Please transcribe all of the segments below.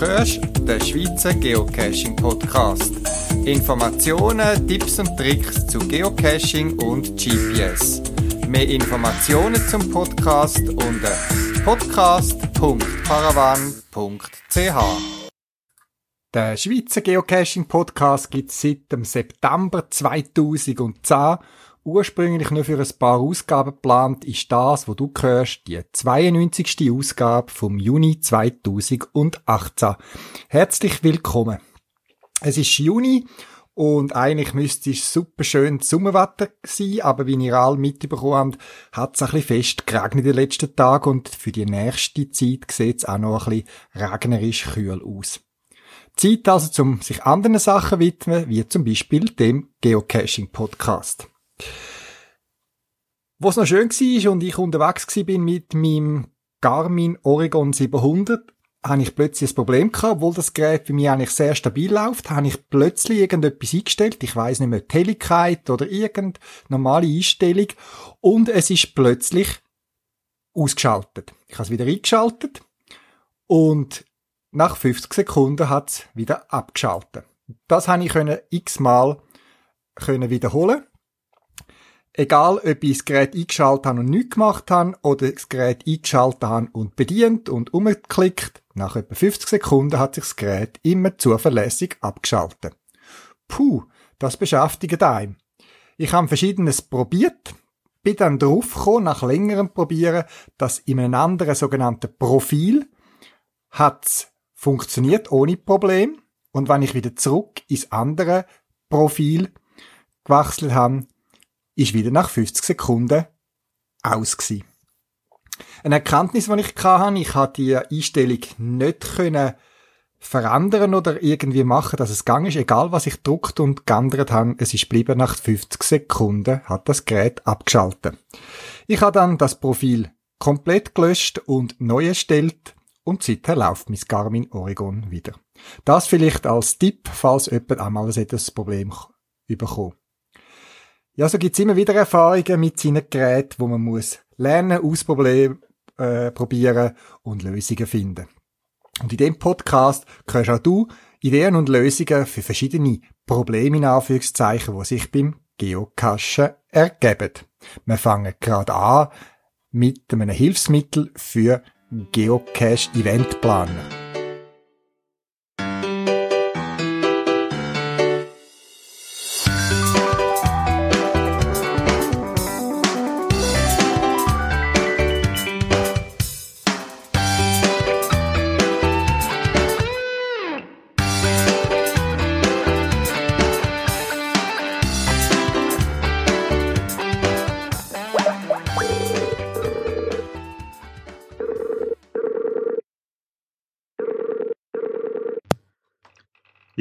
hörst den Schweizer Geocaching Podcast. Informationen, Tipps und Tricks zu Geocaching und GPS. Mehr Informationen zum Podcast unter podcast.paravan.ch. Der Schweizer Geocaching Podcast gibt es seit dem September 2010 ursprünglich nur für ein paar Ausgaben geplant, ist das, wo du hörst, die 92. Ausgabe vom Juni 2018. Herzlich willkommen. Es ist Juni und eigentlich müsste es super schön Sommerwetter sein, aber wie ihr alle mitbekommen habt, hat es ein bisschen fest geregnet den letzten Tagen und für die nächste Zeit sieht es auch noch ein bisschen regnerisch kühl aus. Zeit also, um sich anderen Sachen widmen, wie zum Beispiel dem Geocaching-Podcast. Was noch schön war und ich unterwegs bin mit meinem Garmin Oregon 700, habe ich plötzlich ein Problem gehabt, obwohl das Gerät bei mir eigentlich sehr stabil läuft, habe ich plötzlich irgendetwas eingestellt, ich weiß nicht mehr, Helligkeit oder irgendeine normale Einstellung. Und es ist plötzlich ausgeschaltet. Ich habe es wieder eingeschaltet. Und nach 50 Sekunden hat es wieder abgeschaltet. Das habe ich x-mal wiederholen Egal, ob ich das Gerät eingeschaltet habe und nichts gemacht habe oder das Gerät eingeschaltet habe und bedient und umgeklickt, nach etwa 50 Sekunden hat sich das Gerät immer zuverlässig abgeschaltet. Puh, das beschäftigt einem. Ich habe verschiedenes probiert, bin dann draufgekommen, nach längerem Probieren, dass in einem anderen sogenannten Profil hat's funktioniert ohne Problem und wenn ich wieder zurück ins andere Profil gewechselt habe, ist wieder nach 50 Sekunden aus gewesen. Eine Erkenntnis, die ich hatte, ich konnte die Einstellung nicht können verändern oder irgendwie machen, dass es gang ist, egal was ich druckt und geändert habe, es ist geblieben nach 50 Sekunden, hat das Gerät abgeschaltet. Ich habe dann das Profil komplett gelöscht und neu erstellt und seither läuft mein Garmin Oregon wieder. Das vielleicht als Tipp, falls jemand einmal ein Problem bekommt. Ja, so gibt's immer wieder Erfahrungen mit seinen Geräten, wo man muss lernen, ausprobieren äh, und Lösungen finden. Und in dem Podcast hörst auch du Ideen und Lösungen für verschiedene Probleme in Anführungszeichen, die sich beim Geocachen ergeben. Wir fangen gerade an mit einem Hilfsmittel für Geocache-Eventplaner.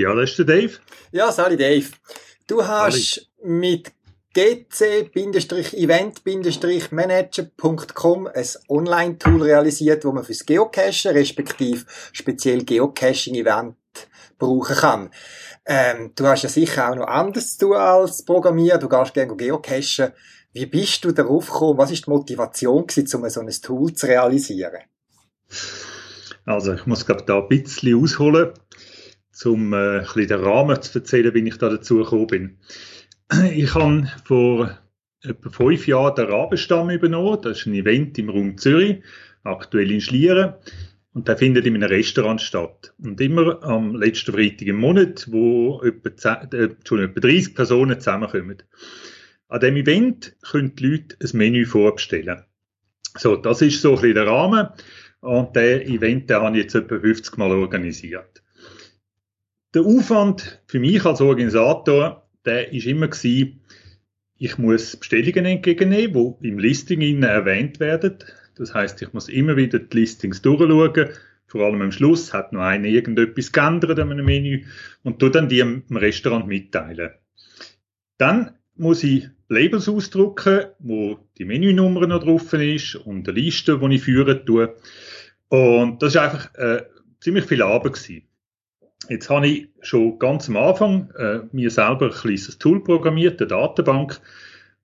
Ja, das ist der Dave. Ja, sali Dave. Du hast Sali. mit gc-event-manager.com ein Online-Tool realisiert, wo man fürs Geocachen, respektive speziell Geocaching-Event brauchen kann. Ähm, du hast ja sicher auch noch anderes zu tun als Programmieren. Du gehst gerne geocachen. Wie bist du darauf gekommen? Was ist die Motivation gewesen, um so ein Tool zu realisieren? Also, ich muss, glaube da ein bisschen ausholen um äh, ein bisschen den Rahmen zu erzählen, wie ich da dazu gekommen bin. Ich habe vor etwa fünf Jahren den Rabenstamm übernommen. Das ist ein Event im Raum Zürich, aktuell in Schlieren. Und der findet in einem Restaurant statt. Und immer am letzten Freitag im Monat, wo etwa, äh, etwa 30 Personen zusammenkommen. An dem Event können die Leute ein Menü vorbestellen. So, das ist so ein bisschen der Rahmen. Und der Event, den habe ich jetzt etwa 50 Mal organisiert. Der Aufwand für mich als Organisator, der ist immer gewesen, ich muss Bestellungen entgegennehmen, die im Listing erwähnt werden. Das heißt, ich muss immer wieder die Listings durchschauen. Vor allem am Schluss hat noch einer irgendetwas geändert an einem Menü und tu dann die im Restaurant mitteilen. Dann muss ich Labels ausdrucken, wo die Menünummer noch drauf ist und eine Liste, die ich führen tue. Und das ist einfach äh, ziemlich viel Arbeit gewesen. Jetzt habe ich schon ganz am Anfang äh, mir selber ein kleines Tool programmiert, eine Datenbank,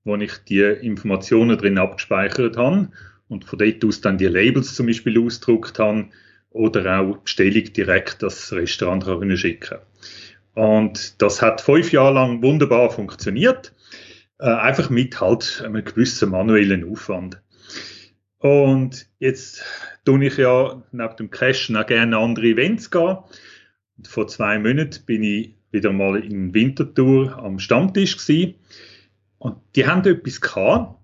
wo ich die Informationen drin abgespeichert habe und von dort aus dann die Labels zum Beispiel ausgedruckt habe oder auch Bestellung direkt das Restaurant können schicken Und das hat fünf Jahre lang wunderbar funktioniert, äh, einfach mit halt einem gewissen manuellen Aufwand. Und jetzt tue ich ja neben dem Cashen auch gerne andere Events gehen. Vor zwei Monaten bin ich wieder mal in Winterthur am Stammtisch gewesen. Und die haben etwas gehabt,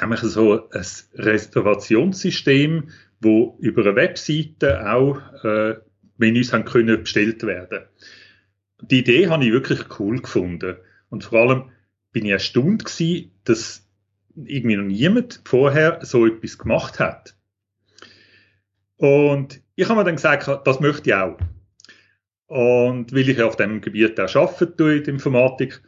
nämlich so ein Reservationssystem, wo über eine Webseite auch äh, Menüs haben können bestellt werden. Die Idee habe ich wirklich cool gefunden. Und vor allem bin ich erstaunt gewesen, dass irgendwie noch niemand vorher so etwas gemacht hat. Und ich habe mir dann gesagt, das möchte ich auch. Und weil ich auf dem Gebiet auch arbeite in der Informatik,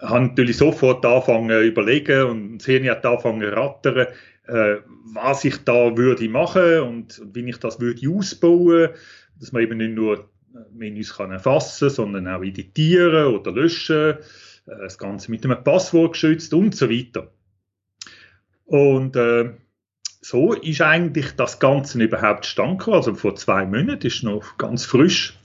habe natürlich sofort angefangen überlegen und das Hirn hat angefangen rattern, äh, was ich da würde machen und, und wie ich das würde ausbauen, dass man eben nicht nur Menüs kann erfassen, sondern auch editieren oder löschen, äh, das Ganze mit einem Passwort geschützt und so weiter. Und äh, so ist eigentlich das Ganze überhaupt stand also vor zwei Monaten, ist noch ganz frisch.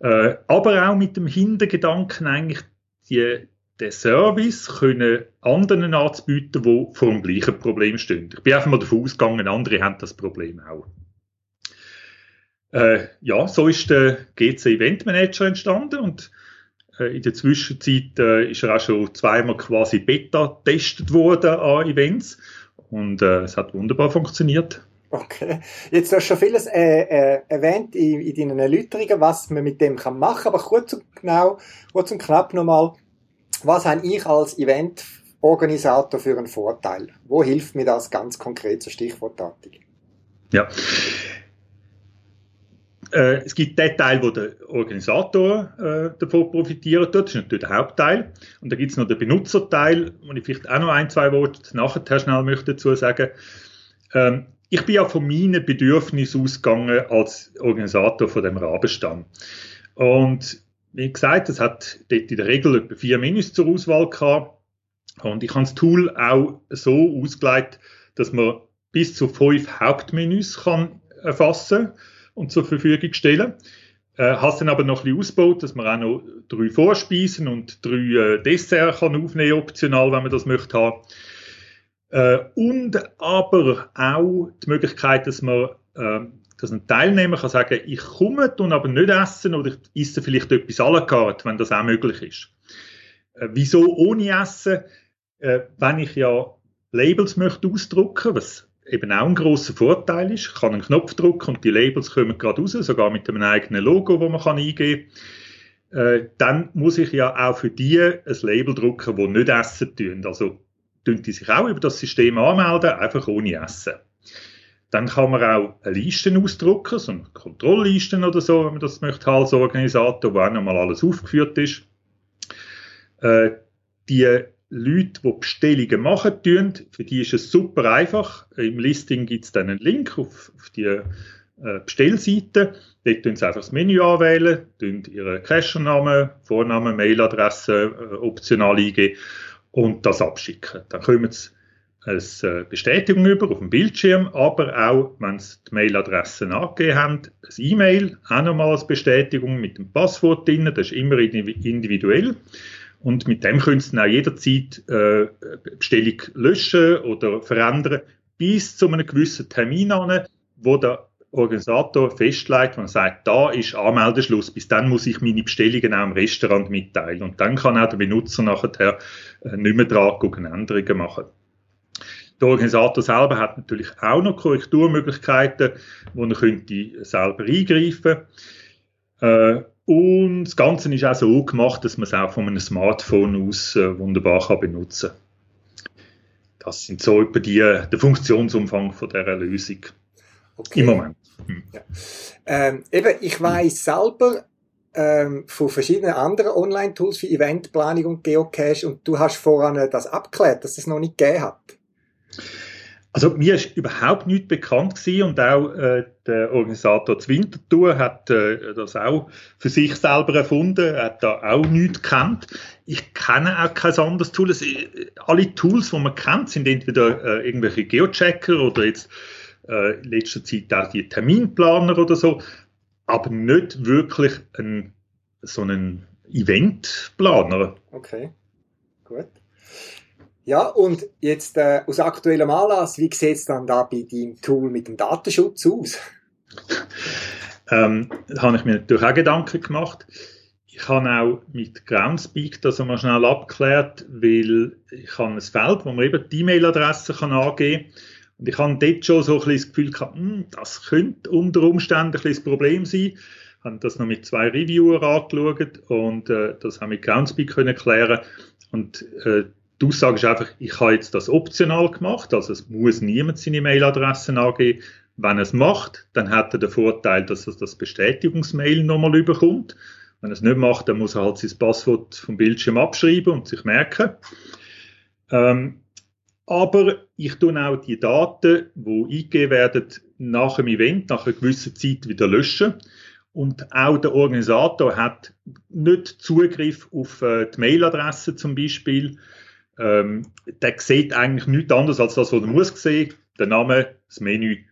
Äh, aber auch mit dem Hintergedanken eigentlich, die, den Service können anderen anzubieten, die vor dem gleichen Problem stehen. Ich bin einfach mal davon ausgegangen, andere haben das Problem auch. Äh, ja, so ist der GC Event Manager entstanden und äh, in der Zwischenzeit äh, ist er auch schon zweimal quasi Beta getestet worden an Events und äh, es hat wunderbar funktioniert. Okay. Jetzt hast du schon vieles äh, äh, erwähnt in, in deinen Erläuterungen, was man mit dem kann machen, aber kurz und genau, kurz und knapp nochmal, was habe ich als Eventorganisator für einen Vorteil? Wo hilft mir das ganz konkret zur Stichwortartig? Ja. Äh, es gibt den Teil, wo der Organisator äh, davon profitieren tut, das ist natürlich der Hauptteil. Und dann gibt es noch den Benutzerteil, wo ich vielleicht auch noch ein, zwei Worte nachher schnell möchte dazu sagen. Ähm, ich bin ja von meinen Bedürfnissen ausgegangen als Organisator von dem Rabenstamm. Und wie gesagt, es hat dort in der Regel etwa vier Menüs zur Auswahl gehabt. Und ich habe das Tool auch so ausgelegt, dass man bis zu fünf Hauptmenüs kann erfassen und zur Verfügung stellen. Äh, hast dann aber noch ein bisschen ausgebaut, dass man auch noch drei Vorspeisen und drei äh, Desserts kann aufnehmen, optional, wenn man das möchte haben. Äh, und aber auch die Möglichkeit, dass man, äh, dass ein Teilnehmer kann sagen, ich komme und aber nicht essen oder ich esse vielleicht etwas à la carte, wenn das auch möglich ist. Äh, wieso ohne Essen? Äh, wenn ich ja Labels möchte ausdrucken, was eben auch ein großer Vorteil ist, ich kann einen Knopf drücken und die Labels kommen gerade raus, sogar mit einem eigenen Logo, wo man kann eingeben kann. Äh, dann muss ich ja auch für die ein Label drucken, wo nicht essen tun. Also tun die sich auch über das System anmelden, einfach ohne Essen. Dann kann man auch eine Liste ausdrucken, so eine Kontrollliste oder so, wenn man das möchte, als Organisator, wo auch nochmal alles aufgeführt ist. Äh, die Leute, die Bestellungen machen, tun, für die ist es super einfach. Im Listing gibt es dann einen Link auf, auf die äh, Bestellseite. Dort tun sie einfach das Menü anwählen, tun ihren Cachernamen, Vornamen, Mailadresse äh, optional eingeben und das abschicken. Dann kommen sie eine Bestätigung über auf dem Bildschirm, aber auch, wenn sie die Mailadresse angegeben haben, ein E-Mail, auch nochmal als Bestätigung mit dem Passwort drin, das ist immer individuell. Und mit dem können Sie dann auch jederzeit äh, Bestellung löschen oder verändern, bis zu einem gewissen Termin an, wo der Organisator festlegt, man sagt, da ist Anmeldeschluss, bis dann muss ich meine Bestellungen auch im Restaurant mitteilen. Und dann kann auch der Benutzer nachher äh, nicht mehr dran gucken, Änderungen machen. Der Organisator selber hat natürlich auch noch Korrekturmöglichkeiten, wo er könnte selber eingreifen äh, Und das Ganze ist auch so gemacht, dass man es auch von einem Smartphone aus äh, wunderbar kann benutzen kann. Das sind so etwa die, der Funktionsumfang von dieser Lösung. Okay. Im Moment. Hm. Ja. Ähm, eben, ich weiß selber ähm, von verschiedenen anderen Online-Tools für Eventplanung und Geocache und du hast voran das abgeklärt, dass es noch nicht gegeben hat. Also mir ist überhaupt nichts bekannt gewesen und auch äh, der Organisator Zwintertour hat äh, das auch für sich selber erfunden, hat da auch nichts gekannt. Ich kenne auch kein anderes Tool. Es, alle Tools, die man kennt, sind entweder äh, irgendwelche Geochecker oder jetzt äh, in letzter Zeit auch die Terminplaner oder so, aber nicht wirklich ein, so einen Eventplaner. Okay, gut. Ja, und jetzt äh, aus aktuellem Anlass, wie sieht es dann da bei deinem Tool mit dem Datenschutz aus? ähm, da habe ich mir natürlich auch Gedanken gemacht. Ich habe auch mit Groundspeak das einmal schnell abgeklärt, weil ich habe ein Feld, wo man eben die E-Mail-Adresse angeben kann. Und ich habe dort schon so ein bisschen das Gefühl gehabt, hm, das könnte unter Umständen ein bisschen das Problem sein. Ich habe das noch mit zwei Reviewer angeschaut und äh, das haben wir Groundspeak können klären. Und äh, die Aussage ist einfach, ich habe jetzt das optional gemacht, also es muss niemand seine Mailadresse angeben. Wenn er es macht, dann hat er den Vorteil, dass er das Bestätigungsmail nochmal überkommt. Wenn er es nicht macht, dann muss er halt sein Passwort vom Bildschirm abschreiben und sich merken. Ähm, aber ich tue auch die Daten, die eingegeben werden, nach dem Event, nach einer gewissen Zeit wieder löschen. Und auch der Organisator hat nicht Zugriff auf äh, die Mailadresse zum Beispiel. Ähm, der sieht eigentlich nichts anderes als das, was er muss sehen. Der Name, das Menü,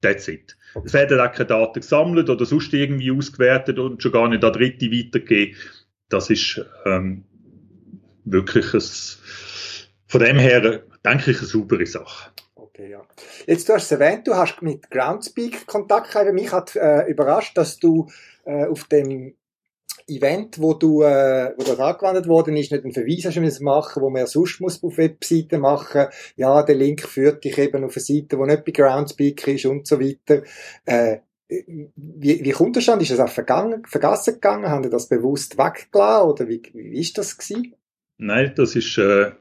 that's it. Es werden auch keine Daten gesammelt oder sonst irgendwie ausgewertet und schon gar nicht an Dritte weitergegeben. Das ist ähm, wirklich ein, von dem her, denke ich, eine saubere Sache. Okay, ja. Jetzt, du hast es erwähnt, du hast mit Groundspeak Kontakt gehabt. Mich hat äh, überrascht, dass du äh, auf dem Event, wo du, äh, wo das angewendet worden ist, nicht einen Verweis hast müssen machen, wo man ja sonst muss auf Webseiten machen. Ja, der Link führt dich eben auf eine Seite, wo nicht bei Groundspeak ist und so weiter. Äh, wie, wie kommt das an? Ist das auch vergangen, vergessen gegangen? Haben die das bewusst weggelassen oder wie, wie ist das gewesen? Nein, das ist äh,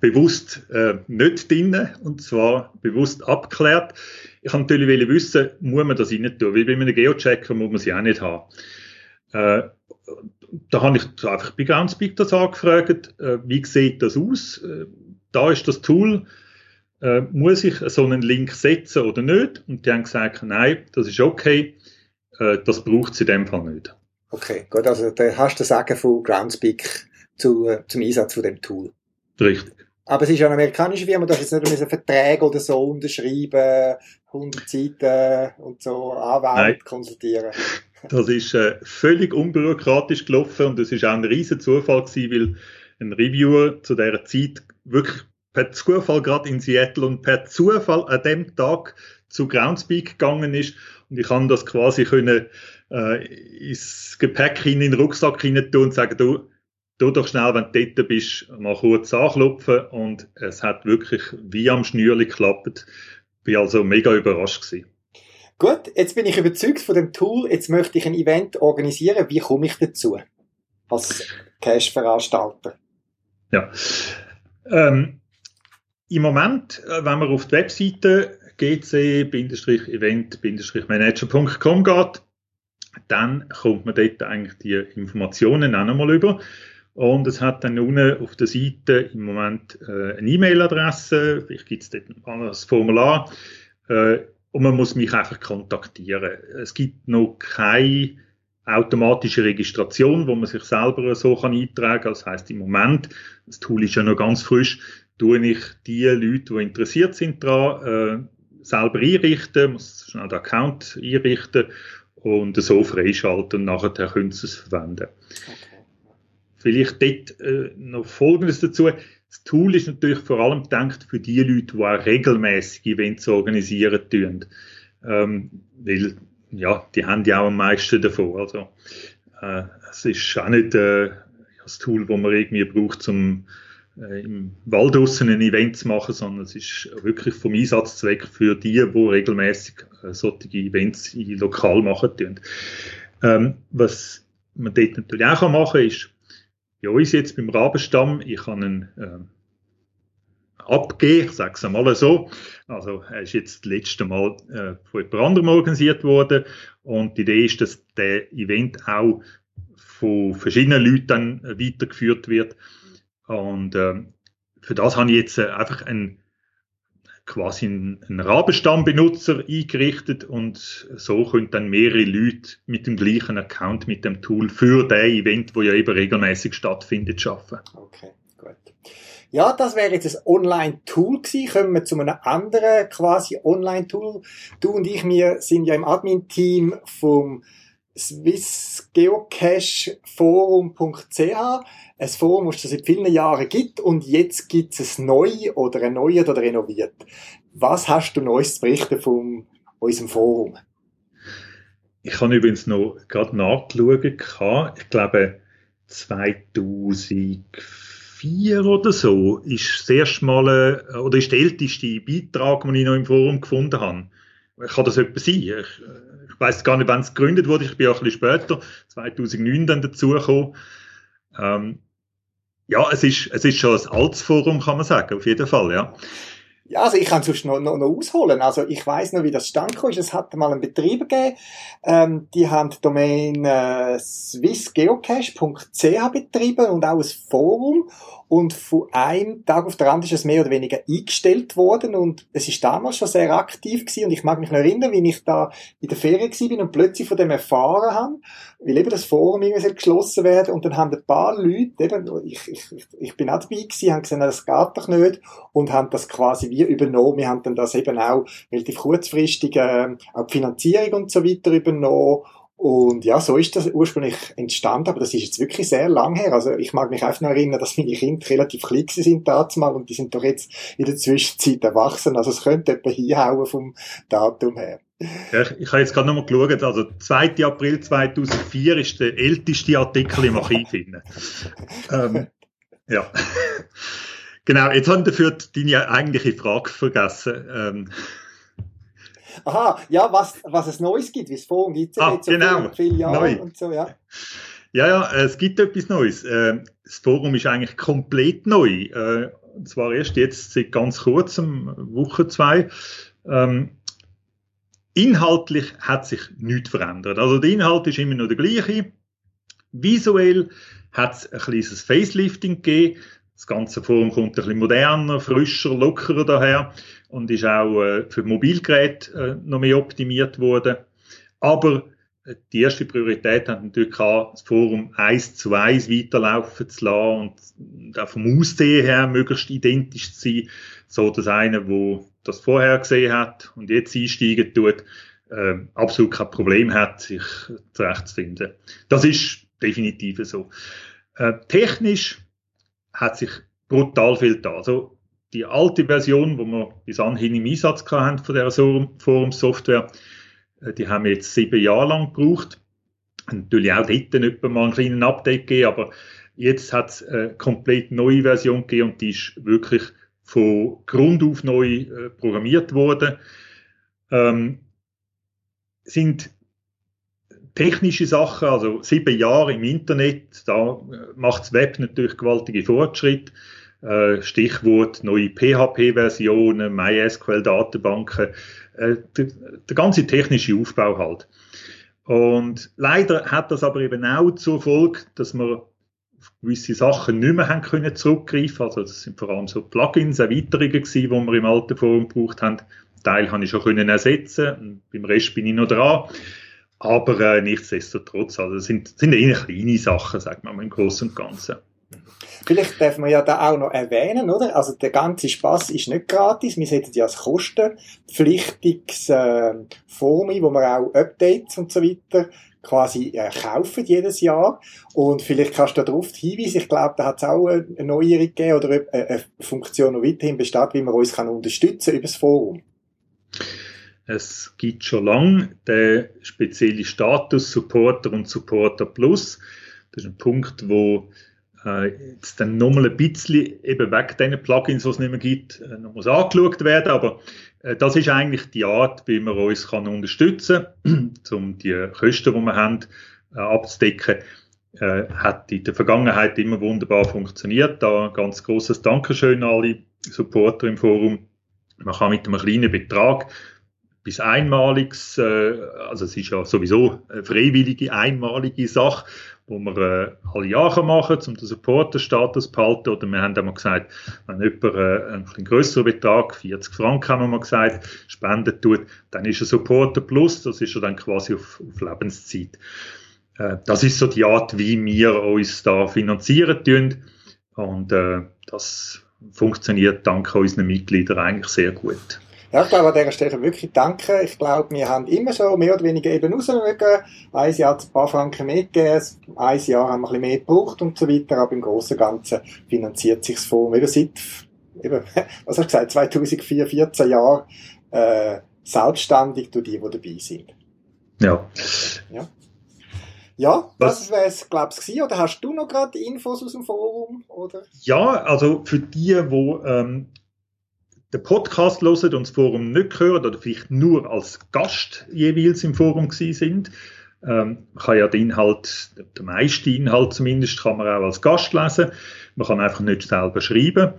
bewusst äh, nicht drin und zwar bewusst abgeklärt. Ich kann natürlich wissen, muss man das rein tun, weil bei einem Geochecker muss man sie auch nicht haben. Äh, da habe ich einfach bei Groundspeak das angefragt, äh, wie sieht das aus? Äh, da ist das Tool, äh, muss ich so einen Link setzen oder nicht? Und die haben gesagt, nein, das ist okay, äh, das braucht es in dem Fall nicht. Okay, gut, also da hast du das Sagen von Groundspeak zu, zum Einsatz von dem Tool. Richtig. Aber es ist eine amerikanische Firma, da jetzt nicht Verträge oder so unterschreiben, 100 Seiten und so Anwälte konsultieren. Das ist äh, völlig unbürokratisch gelaufen und es ist auch ein riesen Zufall gewesen, weil ein Reviewer zu dieser Zeit wirklich per Zufall gerade in Seattle und per Zufall an dem Tag zu Groundspeak gegangen ist und ich kann das quasi können äh, ins Gepäck in den Rucksack hinein tun und sagen, du, tu doch schnell, wenn du dort bist, mal kurz anklopfen und es hat wirklich wie am Schnürli geklappt. Bin also mega überrascht gewesen. Gut, jetzt bin ich überzeugt von dem Tool. Jetzt möchte ich ein Event organisieren. Wie komme ich dazu? Als Cash-Veranstalter. Ja. Ähm, Im Moment, äh, wenn man auf die Webseite gc-event-manager.com geht, dann kommt man dort eigentlich die Informationen auch nochmal über. Und es hat dann unten auf der Seite im Moment äh, eine E-Mail-Adresse, vielleicht gibt es dort ein Formular. Äh, und man muss mich einfach kontaktieren. Es gibt noch keine automatische Registration, wo man sich selber so kann eintragen kann. Das heißt im Moment, das Tool ist ja noch ganz frisch, tue ich die Leute, die interessiert sind daran, äh, selber einrichten, muss schnell den Account einrichten und so freischalten und nachher können sie es verwenden. Okay. Vielleicht dort äh, noch Folgendes dazu. Das Tool ist natürlich vor allem gedacht für die Leute, die auch regelmäßig Events organisieren tun. Ähm, weil, ja, die haben ja auch am meisten davon. Also, äh, es ist auch nicht äh, das Tool, das man irgendwie braucht, um äh, im Wald draussen ein Event zu machen, sondern es ist wirklich vom Einsatzzweck für die, die regelmäßig äh, solche Events lokal machen tun. Ähm, was man dort natürlich auch machen kann, ist, bei uns jetzt beim Rabenstamm, ich kann einen äh, abgeben, ich sage es einmal so. Also er ist jetzt das letzte Mal äh, von jemand anderem organisiert worden und die Idee ist, dass der Event auch von verschiedenen Leuten dann weitergeführt wird. Und äh, für das habe ich jetzt äh, einfach einen quasi einen, Rabenstammbenutzer eingerichtet und so können dann mehrere Leute mit dem gleichen Account, mit dem Tool für das Event, wo ja eben regelmäßig stattfindet, schaffen. Okay. Gut. Ja, das wäre jetzt ein Online-Tool gewesen. Kommen wir zu einem anderen quasi Online-Tool. Du und ich, wir sind ja im Admin-Team vom swissgeocacheforum.ch, ein Forum, das es seit vielen Jahren gibt und jetzt gibt es neu oder erneuert oder renoviert. Was hast du Neues zu berichten von unserem Forum? Ich habe übrigens noch gerade nachgeschaut. Ich glaube, 2004 oder so ist das erste Mal, äh, oder ist der älteste Beitrag, den ich noch im Forum gefunden habe. Kann das etwas sein? Ich, ich weiß gar nicht, wann es gegründet wurde. Ich bin auch ein bisschen später, 2009 dann dazugekommen. Ähm, ja, es ist, es ist schon ein altes Forum, kann man sagen, auf jeden Fall, ja. Ja, also ich kann sonst noch, noch, noch ausholen. Also ich weiß noch, wie das stand ist. Es hat mal einen Betrieb gegeben, ähm, die haben die Domain äh, swissgeocache.ch betrieben und auch ein Forum. Und von einem Tag auf den anderen ist es mehr oder weniger eingestellt worden und es ist damals schon sehr aktiv gewesen und ich mag mich noch erinnern, wie ich da in der Ferien gewesen bin und plötzlich von dem erfahren habe, weil eben das Forum irgendwie geschlossen werden und dann haben ein paar Leute, eben, ich, ich, ich bin auch dabei gewesen, haben gesagt, das geht doch nicht und haben das quasi wie übernommen. Wir haben dann das eben auch relativ kurzfristig äh, auch die Finanzierung und so weiter übernommen und ja, so ist das ursprünglich entstanden, aber das ist jetzt wirklich sehr lang her. Also ich mag mich einfach noch erinnern, dass meine Kinder relativ klein sind damals und die sind doch jetzt in der Zwischenzeit erwachsen. Also es könnte etwa hinhauen vom Datum her. Ja, ich, ich habe jetzt gerade nochmal geschaut, also 2. April 2004 ist der älteste Artikel im Archiv. ähm, ja. Genau, jetzt haben dafür deine eigentliche Frage vergessen. Ähm, Aha, ja, was, was es Neues gibt, wie es Forum gibt es ah, jetzt so genau. viele Jahre und so, ja. Ja, ja, es gibt etwas Neues. Ähm, das Forum ist eigentlich komplett neu. Äh, und zwar erst jetzt seit ganz kurzem, Woche zwei. Ähm, inhaltlich hat sich nichts verändert. Also der Inhalt ist immer noch der gleiche. Visuell hat es ein kleines Facelifting gegeben. Das ganze Forum kommt ein bisschen moderner, frischer, lockerer daher und ist auch äh, für Mobilgeräte äh, noch mehr optimiert worden. Aber äh, die erste Priorität hat natürlich gehabt, das Forum eins zu eins weiterlaufen zu lassen und auch vom Aussehen her möglichst identisch zu sein, so dass einer, der das vorher gesehen hat und jetzt einsteigen tut, äh, absolut kein Problem hat, sich zurechtzufinden. Das ist definitiv so. Äh, technisch hat sich brutal viel da. Also die alte Version, wo wir bis anhin im Einsatz hatten von der Forum-Software, äh, die haben wir jetzt sieben Jahre lang gebraucht. Natürlich auch dort etwa mal einen kleinen Update gegeben, aber jetzt hat es eine komplett neue Version gegeben und die ist wirklich von Grund auf neu äh, programmiert worden. Ähm, sind technische Sachen, also sieben Jahre im Internet, da macht das Web natürlich gewaltige Fortschritte. Äh, Stichwort neue PHP-Versionen, MySQL-Datenbanken, äh, der, der ganze technische Aufbau halt. Und leider hat das aber eben auch zur Folge, dass wir auf gewisse Sachen nicht mehr haben können zurückgreifen. Also das sind vor allem so Plugins, Erweiterungen gewesen, die wir im alten Forum gebraucht haben. Teil habe ich schon können ersetzen. Beim Rest bin ich noch dran. Aber äh, nichtsdestotrotz, also das sind, sind eher kleine Sachen, sagt man im Großen und Ganzen. Vielleicht darf man ja da auch noch erwähnen, oder? Also der ganze Spaß ist nicht gratis. Wir setzen ja als kostenpflichtiges äh, Forum wo wir auch Updates und so weiter quasi äh, kaufen jedes Jahr. Und vielleicht kannst du darauf hinweisen, ich glaube, da hat es auch eine Neuerung gegeben oder eine, eine Funktion, die weiterhin besteht, wie man uns kann unterstützen über das Forum. Es gibt schon lange den speziellen Status Supporter und Supporter Plus. Das ist ein Punkt, wo äh, jetzt dann nochmal ein bisschen eben weg diesen Plugins, die es nicht mehr gibt, äh, noch muss angeschaut werden. Aber äh, das ist eigentlich die Art, wie man uns kann unterstützen kann, um die Kosten, die wir haben, äh, abzudecken. Äh, hat in der Vergangenheit immer wunderbar funktioniert. Da ein ganz großes Dankeschön an alle Supporter im Forum. Man kann mit einem kleinen Betrag bis einmaliges, äh, also es ist ja sowieso eine freiwillige, einmalige Sache, wo wir äh, alle Jahre machen, um den Supporter-Status zu behalten. Oder wir haben einmal gesagt, wenn jemand äh, einen größeren Betrag, 40 Franken haben wir mal gesagt, spenden tut, dann ist ein Supporter Plus, das ist ja dann quasi auf, auf Lebenszeit. Das ist so die Art, wie wir uns da finanzieren tun. Und äh, das funktioniert dank unseren Mitgliedern eigentlich sehr gut. Ja, ich glaube, an dieser Stelle wirklich danke. Ich glaube, wir haben immer so mehr oder weniger eben rausmögen. Ein Jahr hat ein paar Franken mehr gegeben, ein Jahr haben wir ein bisschen mehr gebraucht und so weiter, aber im Großen und Ganzen finanziert sich das Forum eben seit, eben, was hast du gesagt, 2004, 14 Jahren, äh, selbstständig durch die, die dabei sind. Ja. Ja. Ja, das wäre es, glaube ich, Oder hast du noch gerade Infos aus dem Forum? Oder? Ja, also für die, die ähm, den Podcast hören und das Forum nicht hören oder vielleicht nur als Gast jeweils im Forum gewesen sind, ähm, kann ja den Inhalt, der meiste Inhalt zumindest, kann man auch als Gast lesen. Man kann einfach nicht selber schreiben.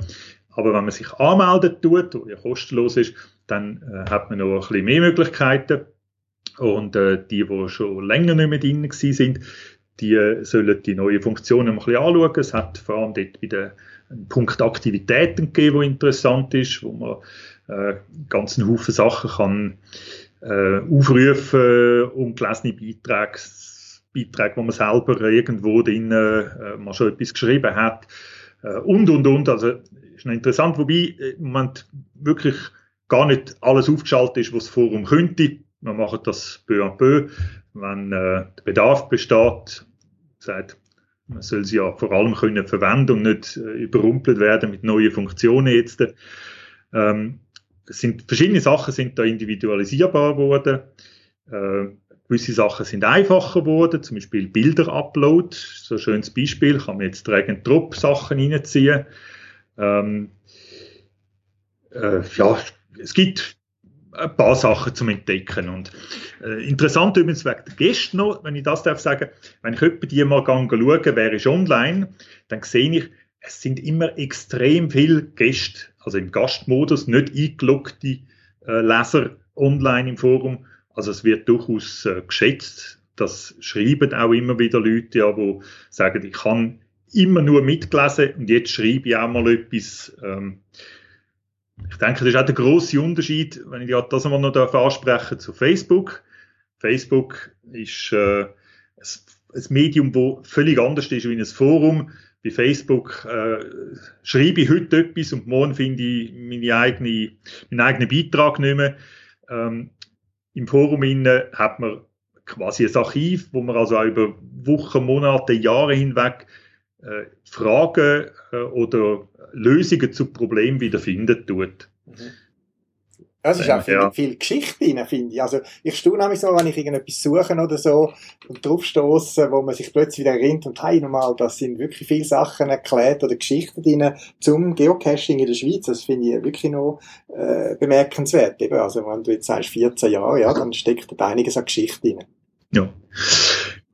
Aber wenn man sich anmelden tut, was ja kostenlos ist, dann äh, hat man noch ein bisschen mehr Möglichkeiten. Und äh, die, die schon länger nicht mehr drin sind, die äh, sollen die neuen Funktionen ein bisschen anschauen. Es hat vor allem dort wieder einen Punkt Aktivitäten gegeben, der interessant ist, wo man äh, ganzen Haufen Sachen kann äh, aufrufen, ungelesene Beiträge, Beiträge, wo man selber irgendwo drin äh, mal schon etwas geschrieben hat äh, und und und. Also ist noch interessant, wobei äh, Moment wirklich gar nicht alles aufgeschaltet ist, was das Forum könnte. Wir machen das peu à peu. Wenn äh, der Bedarf besteht, sagt, man soll sie ja vor allem können verwenden und nicht äh, überrumpelt werden mit neuen Funktionen jetzt. Ähm, sind, verschiedene Sachen sind da individualisierbar geworden. Äh, gewisse Sachen sind einfacher geworden, zum Beispiel Bilder-Upload, so ein schönes Beispiel, kann man jetzt Drag-and-Drop-Sachen reinziehen. Ähm, äh, ja, es gibt ein paar Sachen zum Entdecken. Und äh, interessant übrigens wegen der Gäste noch, wenn ich das darf sagen, wenn ich etwa die mal schauen, wer ist online, dann sehe ich, es sind immer extrem viele Gäste, also im Gastmodus, nicht eingeloggte äh, Leser online im Forum. Also es wird durchaus äh, geschätzt. Das schreiben auch immer wieder Leute, ja, wo sagen, ich kann immer nur mitgelesen und jetzt schreibe ich auch mal etwas. Ähm, ich denke, das ist auch der große Unterschied, wenn ich das einmal noch ansprechen zu Facebook. Facebook ist äh, ein Medium, wo völlig anders ist wie ein Forum. Bei Facebook äh, schreibe ich heute etwas und morgen finde ich meine eigene, meinen eigenen Beitrag nicht mehr. Ähm, Im Forum hat man quasi ein Archiv, wo man also auch über Wochen, Monate, Jahre hinweg Fragen äh, oder Lösungen zu Problemen wiederfinden tut. Mhm. Es ist auch viel, ja. viel Geschichte drin, finde ich. Also, ich staune mich so, wenn ich irgendetwas suche oder so und drauf stoße, wo man sich plötzlich wieder erinnert und hey, nochmal, das sind wirklich viele Sachen erklärt oder Geschichten drin zum Geocaching in der Schweiz. Das finde ich wirklich noch äh, bemerkenswert. Eben, also, wenn du jetzt sagst 14 Jahre, ja, dann steckt da einiges an Geschichte drin. Ja,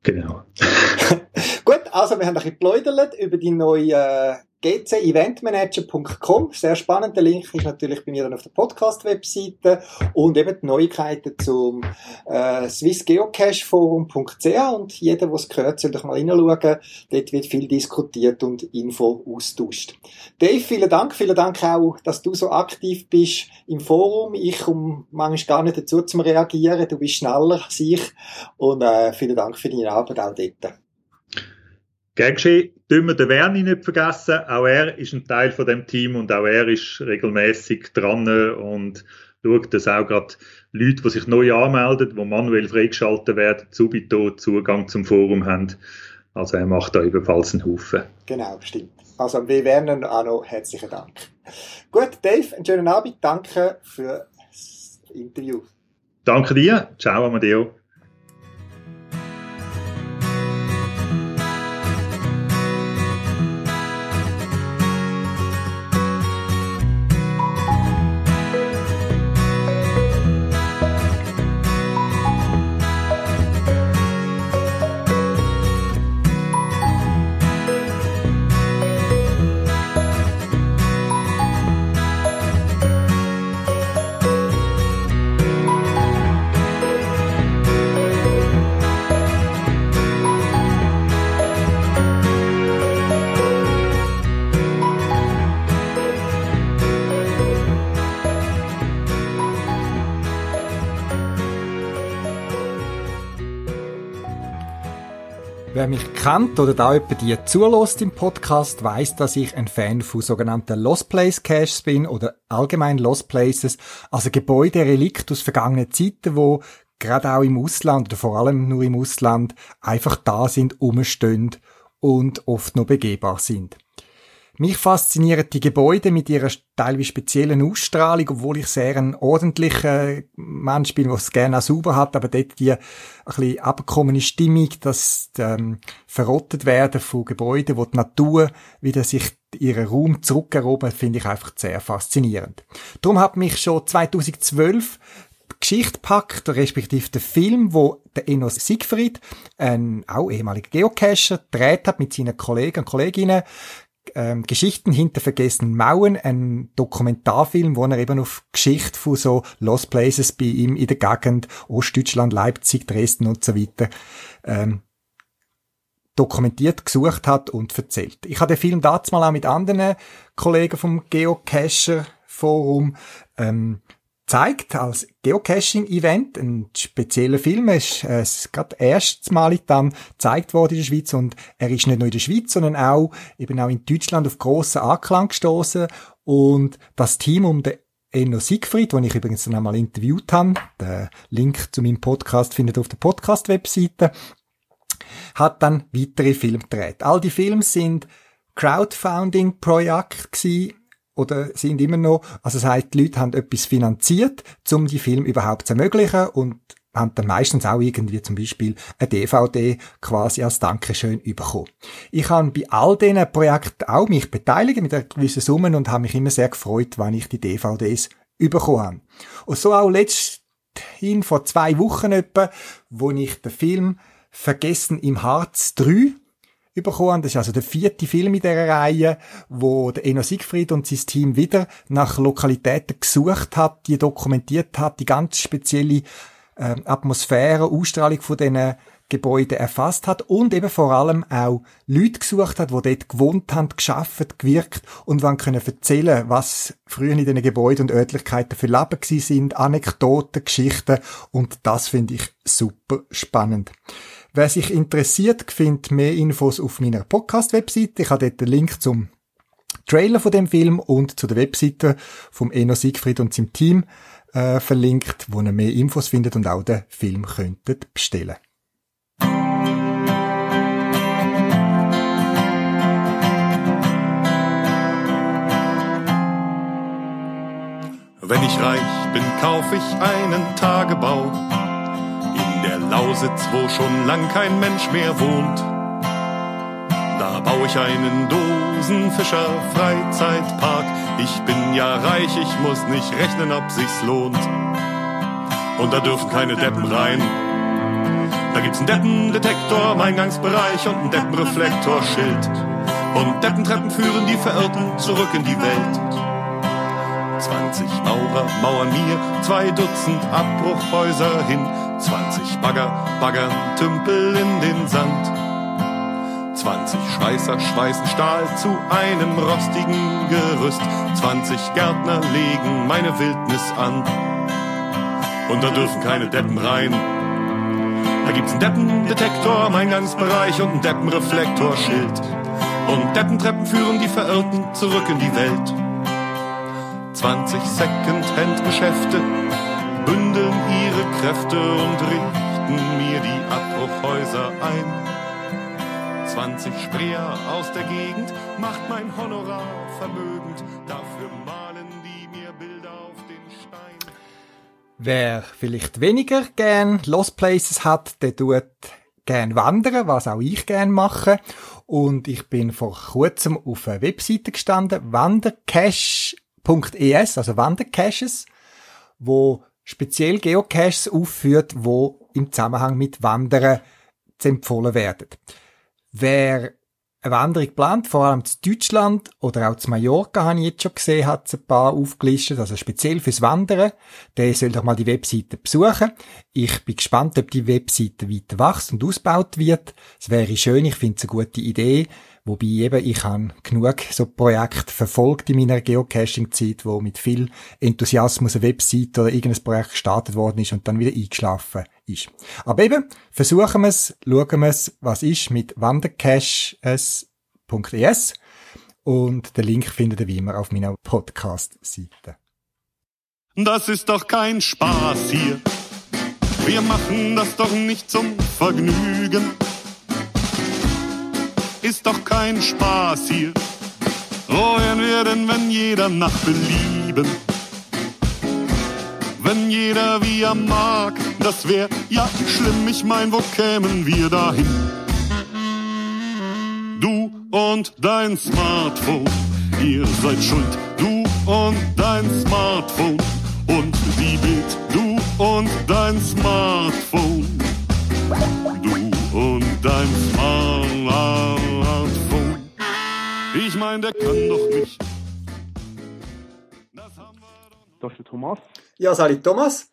genau. Also wir haben ein bisschen geplaudert über die neue äh, gceventmanager.com. Sehr spannend. Der Link ist natürlich bei mir dann auf der Podcast-Webseite und eben die Neuigkeiten zum äh, swissgeocacheforum.ch und jeder, der es gehört, soll doch mal hineinschauen. Dort wird viel diskutiert und Info austauscht. Dave, vielen Dank. Vielen Dank auch, dass du so aktiv bist im Forum. Ich komme manchmal gar nicht dazu zum Reagieren. Du bist schneller als ich und äh, vielen Dank für deine Arbeit auch dort. Gern geschehen, dürfen wir den Werni nicht vergessen. Auch er ist ein Teil von dem Team und auch er ist regelmäßig dran und schaut, dass auch gerade Leute, die sich neu anmelden, die manuell freigeschaltet werden, subito Zugang zum Forum haben. Also er macht da ebenfalls einen Haufen. Genau, stimmt. Also wir werden auch noch herzlichen Dank. Gut, Dave, einen schönen Abend. Danke für das Interview. Danke dir. Ciao, Amadeo. Kennt oder da jemand die zulässt im Podcast, weiß, dass ich ein Fan von sogenannten Lost Place Caches bin oder allgemein Lost Places, also Gebäude, Relikt aus vergangenen Zeiten, wo gerade auch im Ausland oder vor allem nur im Ausland einfach da sind, umstehen und oft noch begehbar sind. Mich faszinieren die Gebäude mit ihrer teilweise speziellen Ausstrahlung, obwohl ich sehr ein ordentlicher Mensch bin, der es gerne auch sauber hat, aber dort die ein bisschen abgekommene Stimmung, das ähm, verrottet werden von Gebäuden, wo die Natur wieder sich ihren Raum zurückerobert, finde ich einfach sehr faszinierend. Darum hat mich schon 2012 die Geschichte packt, respektive der Film, wo der Enos Siegfried, ein auch ehemaliger Geocacher, dreht hat mit seinen Kollegen und Kolleginnen, ähm, Geschichten hinter vergessenen Mauern, ein Dokumentarfilm, wo er eben auf Geschichte von so Lost Places bei ihm in der Gegend, Ostdeutschland, Leipzig, Dresden und so weiter, ähm, dokumentiert, gesucht hat und erzählt. Ich habe den Film dazu mal auch mit anderen Kollegen vom Geocacher Forum ähm, zeigt als Geocaching-Event, ein spezieller Film, ist äh, gerade erstmalig dann gezeigt worden in der Schweiz und er ist nicht nur in der Schweiz, sondern auch eben auch in Deutschland auf grossen Anklang gestoßen und das Team um den Enno Siegfried, den ich übrigens dann einmal interviewt habe, der Link zu meinem Podcast findet ihr auf der Podcast-Webseite, hat dann weitere Filme gedreht. All die Filme sind Crowdfunding-Projekte oder sind immer noch, also das heisst, die Leute haben etwas finanziert, um die Film überhaupt zu ermöglichen und haben dann meistens auch irgendwie zum Beispiel eine DVD quasi als Dankeschön bekommen. Ich habe bei all diesen Projekten auch mich beteiligt mit einer gewissen Summe und habe mich immer sehr gefreut, wenn ich die DVDs bekommen habe. Und so auch letzthin vor zwei Wochen etwa, wo ich den Film Vergessen im Harz 3 bekommen. Das ist also der vierte Film in dieser Reihe, wo der Eno Siegfried und sein Team wieder nach Lokalitäten gesucht hat, die dokumentiert hat, die ganz spezielle äh, Atmosphäre, Ausstrahlung von diesen Gebäuden erfasst hat und eben vor allem auch Leute gesucht hat, die dort gewohnt haben, geschafft, gewirkt und wann können erzählen, was früher in diesen Gebäuden und Örtlichkeiten für Leben sind, Anekdoten, Geschichten und das finde ich super spannend. Wer sich interessiert, findet mehr Infos auf meiner Podcast-Webseite. Ich habe dort den Link zum Trailer von dem Film und zu der Webseite vom Eno Siegfried und seinem Team äh, verlinkt, wo ihr mehr Infos findet und auch den Film könntet bestellen. Wenn ich reich bin, kauf ich einen Tagebau Lausitz, wo schon lang kein Mensch mehr wohnt. Da baue ich einen Dosenfischer Freizeitpark. Ich bin ja reich, ich muss nicht rechnen, ob sich's lohnt. Und da dürfen keine Deppen rein. Da gibt's einen Deppendetektor im Eingangsbereich und einen Deppenreflektorschild. Und Deppentreppen führen die Verirrten zurück in die Welt. 20 Maurer mauern mir zwei Dutzend Abbruchhäuser hin. 20 Bagger baggern Tümpel in den Sand. 20 Schweißer schweißen Stahl zu einem rostigen Gerüst. 20 Gärtner legen meine Wildnis an. Und da dürfen keine Deppen rein. Da gibt's einen Deppendetektor im Eingangsbereich und einen Deppenreflektorschild. Und Deppentreppen führen die Verirrten zurück in die Welt. 20 Second-Hand-Geschäfte bündeln ihre Kräfte und richten mir die Abbruchhäuser ein. 20 Spreer aus der Gegend macht mein Honorar vermögend, dafür malen die mir Bilder auf den Stein. Wer vielleicht weniger gern Lost Places hat, der tut gern wandern, was auch ich gern mache. Und ich bin vor kurzem auf einer Webseite gestanden, Wandercache .es, also Wandercaches, wo speziell Geocaches aufführt, wo im Zusammenhang mit Wandern empfohlen werden. Wer eine Wanderung plant, vor allem zu Deutschland oder auch zu Mallorca, habe ich jetzt schon gesehen, hat es ein paar aufgelistet, also speziell fürs Wandern, der soll doch mal die Webseite besuchen. Ich bin gespannt, ob die Webseite weiter wächst und ausgebaut wird. Es wäre schön, ich finde es eine gute Idee, Wobei eben, ich habe genug so Projekte verfolgt in meiner Geocaching-Zeit, wo mit viel Enthusiasmus eine Website oder irgendein Projekt gestartet worden ist und dann wieder eingeschlafen ist. Aber eben, versuchen wir es, schauen wir es, was ist mit wandercaches.es und den Link findet ihr wie immer auf meiner Podcast-Seite. Das ist doch kein Spaß hier. Wir machen das doch nicht zum Vergnügen. Ist doch kein Spaß hier. Wohin wir denn, wenn jeder nach Belieben? Wenn jeder wie er mag, das wär ja schlimm. Ich mein, wo kämen wir dahin? Du und dein Smartphone, ihr seid schuld. Du und dein Smartphone und die Bild, du und dein Smartphone. Mein, der kann doch nicht. Das ist der Thomas. Ja, salut Thomas.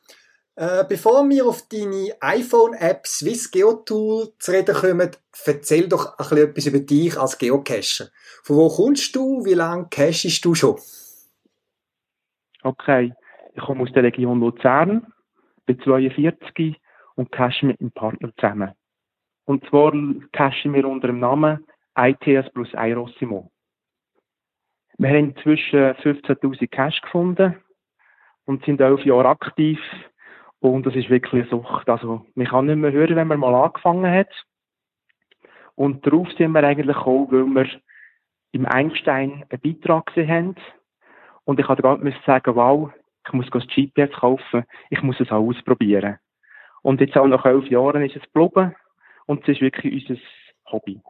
Äh, bevor wir auf deine iPhone-App Swiss Geotool zu reden kommen, erzähl doch ein bisschen etwas über dich als Geocacher. Von wo kommst du? Wie lange cachest du schon? Okay, ich komme aus der Region Luzern, bin 42 und cache mit meinem Partner zusammen. Und zwar cachen wir unter dem Namen ITS plus Aerosimo. Wir haben inzwischen 15.000 Cache gefunden und sind elf Jahre aktiv. Und das ist wirklich eine Sucht. Also, man kann nicht mehr hören, wenn man mal angefangen hat. Und darauf sind wir eigentlich auch, weil wir im Einstein einen Beitrag gesehen haben. Und ich hatte gerade sagen, wow, ich muss das GPS kaufen, ich muss es auch ausprobieren. Und jetzt auch nach elf Jahren ist es geblieben und es ist wirklich unser Hobby.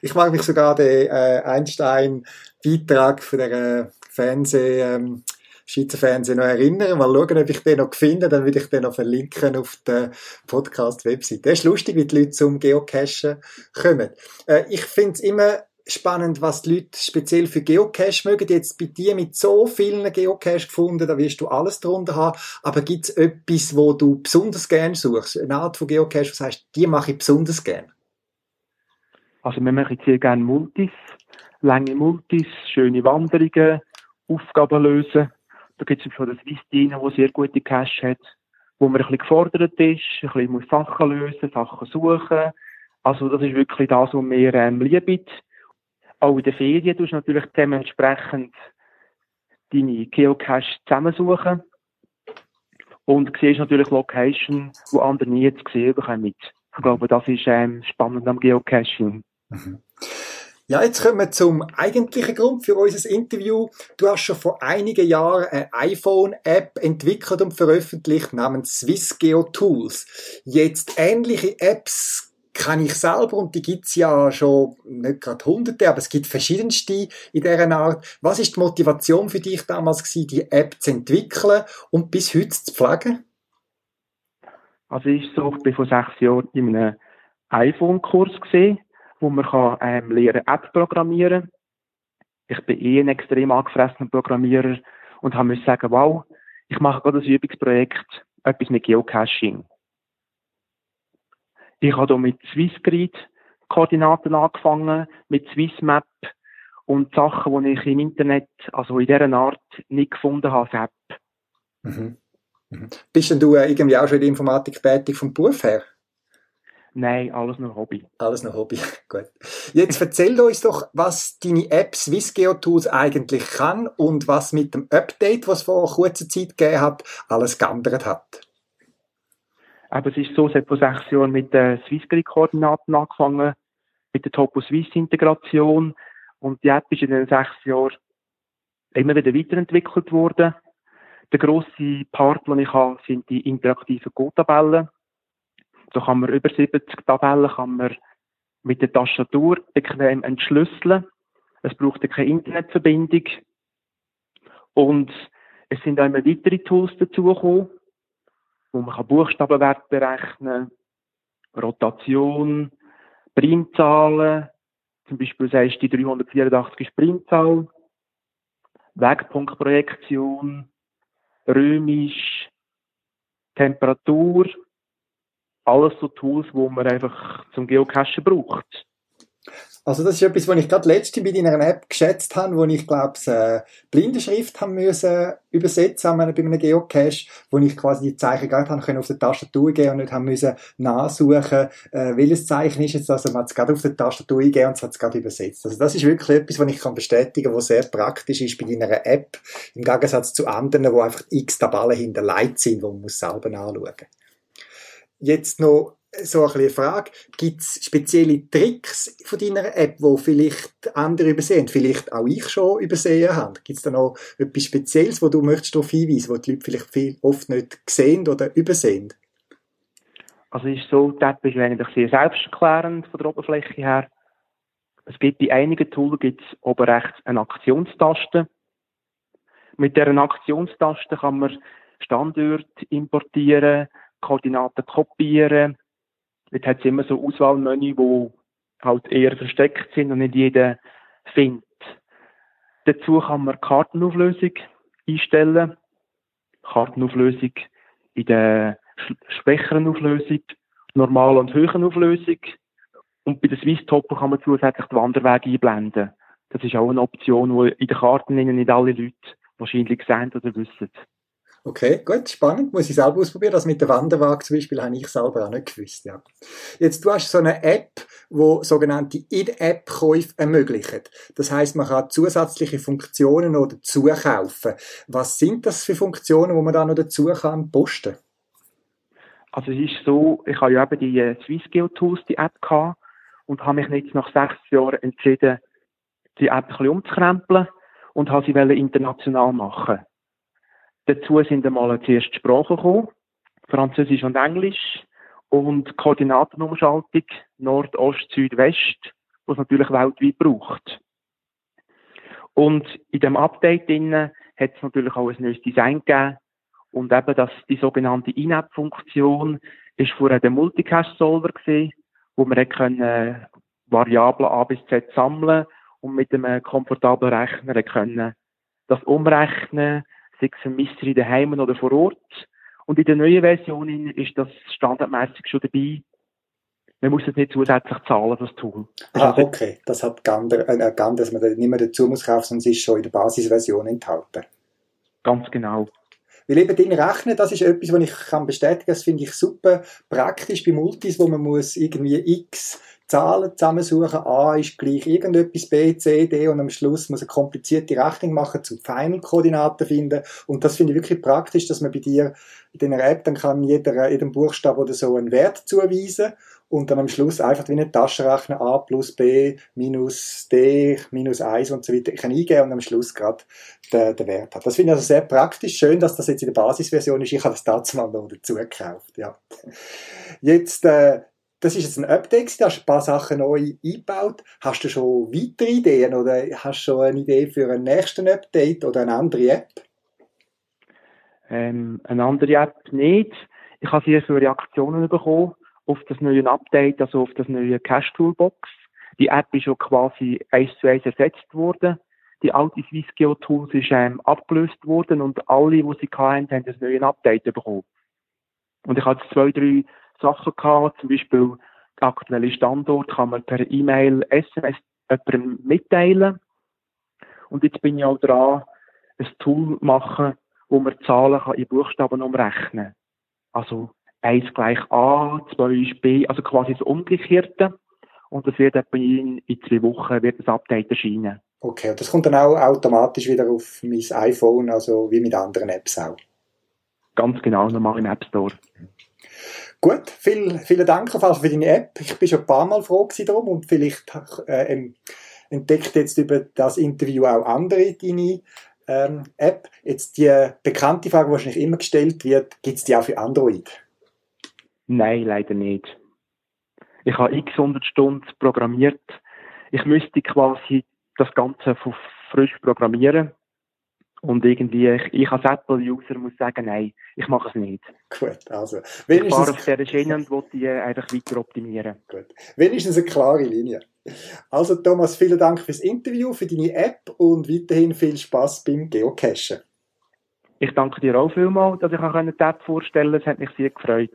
Ich mag mich sogar den äh, Einstein-Beitrag von der Fernseh, ähm, Schweizer Fernsehen noch erinnern. Mal schauen, ob ich den noch finde, dann würde ich den noch verlinken auf der Podcast-Website. Das ist lustig, wie die Leute zum Geocachen kommen. Äh, ich finde es immer spannend, was die Leute speziell für Geocache mögen. Jetzt bei dir mit so vielen Geocache gefunden, da wirst du alles drunter haben. Aber gibt es etwas, wo du besonders gern suchst? Eine Art von Geocache, was heißt, die mache ich besonders gern? Also wir machen sehr gerne Multis, lange Multis, schöne Wanderungen, Aufgaben lösen. Da gibt es schon das Wistine, wo sehr gute Cache hat, wo man ein bisschen gefordert ist, ein bisschen muss Sachen lösen, Sachen suchen. Also das ist wirklich das, was mir ähm, lieben. Auch in den Ferien tust du natürlich dementsprechend deine Geocache zusammensuchen. Und siehst natürlich Location, wo andere nie zu sehen bekommen. Ich glaube, das ist ähm, spannend am Geocaching. Mhm. Ja, jetzt kommen wir zum eigentlichen Grund für unser Interview. Du hast schon vor einigen Jahren eine iPhone-App entwickelt und veröffentlicht namens Swiss Geo Tools. Jetzt ähnliche Apps kann ich selber und die gibt's ja schon nicht gerade hunderte, aber es gibt verschiedenste in dieser Art. Was ist die Motivation für dich damals gewesen, die App zu entwickeln und bis heute zu pflegen? Also ich so, ich bin vor sechs Jahren in einem iPhone-Kurs wo man kann, ähm, lernen App programmieren. Ich bin eh ein extrem angefressener Programmierer und habe mir sagen, wow, ich mache gerade ein Übungsprojekt, etwas mit Geocaching. Ich habe hier mit Swissgrid Koordinaten angefangen, mit Swissmap und Sachen, die ich im Internet, also in dieser Art, nicht gefunden habe als App. Mhm. Mhm. Bist denn du äh, irgendwie auch schon in der Informatik tätig vom Beruf her? Nein, alles nur Hobby. Alles nur Hobby, gut. Jetzt erzähl uns doch, was deine App SwissGeo Tools eigentlich kann und was mit dem Update, was vor kurzer Zeit gegeben hat, alles geändert hat. Aber es ist so, es hat vor sechs Jahren mit den Swissgrid-Koordinaten angefangen, mit der Topo-Swiss-Integration. Und die App ist in den sechs Jahren immer wieder weiterentwickelt worden. Der grosse Part, den ich habe, sind die interaktiven Go-Tabellen. Da kann man über 70 Tabellen kann man mit der Tastatur bequem entschlüsseln. Es braucht keine Internetverbindung. Und es sind auch immer weitere Tools dazugekommen wo man Buchstabenwert berechnen kann, Rotation, Primzahlen, zum Beispiel sagst du die 384 ist Primzahl, Wegpunktprojektion, römisch, Temperatur, alles so Tools, wo man einfach zum Geocachen braucht. Also das ist etwas, was ich gerade letzte bei deiner App geschätzt habe, wo ich glaube, äh, Blindenschrift haben müssen übersetzen bei einem Geocache, wo ich quasi die Zeichen gerade haben können auf der Tastatur gehen und nicht haben müssen nachsuchen, äh, welches Zeichen ist jetzt also man hat es gerade auf der Tastatur eingegeben und es hat es gerade übersetzt. Also das ist wirklich etwas, was ich kann bestätigen, was sehr praktisch ist bei deiner App, im Gegensatz zu anderen, wo einfach x Tabellen hinterlegt sind, wo man muss selber nachschauen. Jetzt noch so ein eine Frage. Gibt es spezielle Tricks von deiner App, wo vielleicht andere übersehen, vielleicht auch ich schon übersehen habe? Gibt es da noch etwas Spezielles, wo du möchtest darauf hinweisen, wo die Leute vielleicht viel, oft nicht sehen oder übersehen? Also ist so, die App ist eigentlich sehr selbsterklärend von der Oberfläche her. Es gibt bei einigen Tools gibt's oben rechts eine Aktionstaste. Mit dieser Aktionstaste kann man Standorte importieren, Koordinaten kopieren, Dort hat es immer so Auswahlmenü, wo halt eher versteckt sind und nicht jeder findet. Dazu kann man Kartenauflösung einstellen. Kartenauflösung in der schwächeren Auflösung, normalen und höheren Auflösung. Und bei den Swiss Topper kann man zusätzlich die Wanderwege einblenden. Das ist auch eine Option, die in den Karten nicht alle Leute wahrscheinlich sehen oder wissen. Okay, gut, spannend. Muss ich selber ausprobieren. Das mit der Wanderwaage zum Beispiel habe ich selber auch nicht gewusst, ja. Jetzt, du hast so eine App, wo sogenannte In-App-Käufe ermöglicht. Das heißt, man kann zusätzliche Funktionen noch dazu kaufen. Was sind das für Funktionen, wo man da noch dazu kann posten? Also es ist so, ich habe ja eben die äh, Swissgeo Tools, die App gehabt und habe mich jetzt nach sechs Jahren entschieden, die App ein bisschen umzukrempeln und habe sie international machen Dazu sind einmal zuerst Sprachen gekommen, Französisch und Englisch und Koordinatenumschaltung Nord, Ost, Süd, West, was natürlich weltweit braucht. Und in dem Update drinnen hat es natürlich auch ein neues Design gegeben und eben das, die sogenannte In-App-Funktion ist vorher der Multicache-Solver gewesen, wo man können Variablen A bis Z sammeln und mit einem komfortablen Rechner können das umrechnen, ein Mystery daheim oder vor Ort. Und in der neuen Version ist das standardmäßig schon dabei. Man muss es nicht zusätzlich zahlen, das Tool. Ah, also, okay. Das hat Gander, äh, Gander, dass man nicht mehr dazu muss kaufen, sondern es ist schon in der Basisversion enthalten. Ganz genau. Weil eben dein Rechnen, das ist etwas, was ich kann bestätigen, das finde ich super praktisch bei Multis, wo man muss irgendwie x Zahlen zusammensuchen. A ist gleich irgendetwas, B, C, D und am Schluss muss eine komplizierte Rechnung machen, zum Final-Koordinaten finden. Und das finde ich wirklich praktisch, dass man bei dir in deiner App dann kann jeder, jedem Buchstaben oder so einen Wert zuweisen und dann am Schluss einfach wie eine Taschenrechner A plus B minus D minus 1 und so weiter ich kann eingeben und am Schluss gerade den, den Wert hat. Das finde ich also sehr praktisch. Schön, dass das jetzt in der Basisversion ist. Ich habe das dazu mal noch dazu gekauft. Ja. Jetzt äh, das ist jetzt ein Update, da hast ein paar Sachen neu eingebaut. Hast du schon weitere Ideen oder hast du schon eine Idee für einen nächsten Update oder eine andere App? Ähm, eine andere App nicht. Ich habe sehr viele Reaktionen bekommen auf das neue Update, also auf das neue Cache Toolbox. Die App ist schon quasi eins zu eins ersetzt worden. Die alte SwissGeo Tools ist ähm, abgelöst worden und alle, die sie hatten, haben das neue Update bekommen. Und ich hatte zwei, drei Sachen gehabt, zum Beispiel der aktuelle Standort kann man per E-Mail, SMS jemandem mitteilen. Und jetzt bin ich auch dran, ein Tool machen, wo man Zahlen kann in Buchstaben umrechnen kann. Also 1 gleich A, 2 ist B, also quasi das Umgekehrte. Und das wird etwa in, in zwei Wochen wird das Update erscheinen. Okay, und das kommt dann auch automatisch wieder auf mein iPhone, also wie mit anderen Apps auch? Ganz genau, normal im App Store. Gut, viel, vielen Dank auf für deine App. Ich bin schon ein paar Mal froh darum und vielleicht äh, entdeckt jetzt über das Interview auch andere deine ähm, App. Jetzt die bekannte Frage, die wahrscheinlich immer gestellt wird, gibt es die auch für Android? Nein, leider nicht. Ich habe x 100 Stunden programmiert. Ich müsste quasi das Ganze frisch programmieren. Und irgendwie, ich, ich als Apple-User muss sagen, nein, ich mache es nicht. Gut, also. Ich fahre auf dieser Schiene und will die einfach weiter optimieren. Gut. Wenigstens eine klare Linie. Also Thomas, vielen Dank fürs Interview, für deine App und weiterhin viel Spaß beim Geocachen. Ich danke dir auch vielmals, dass ich die App vorstellen konnte. Es hat mich sehr gefreut.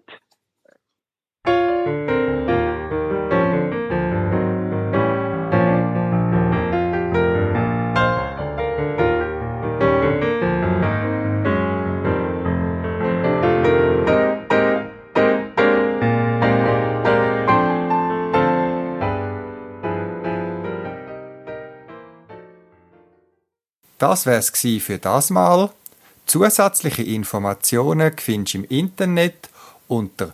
Das wär's es für das Mal. Zusätzliche Informationen findest du im Internet unter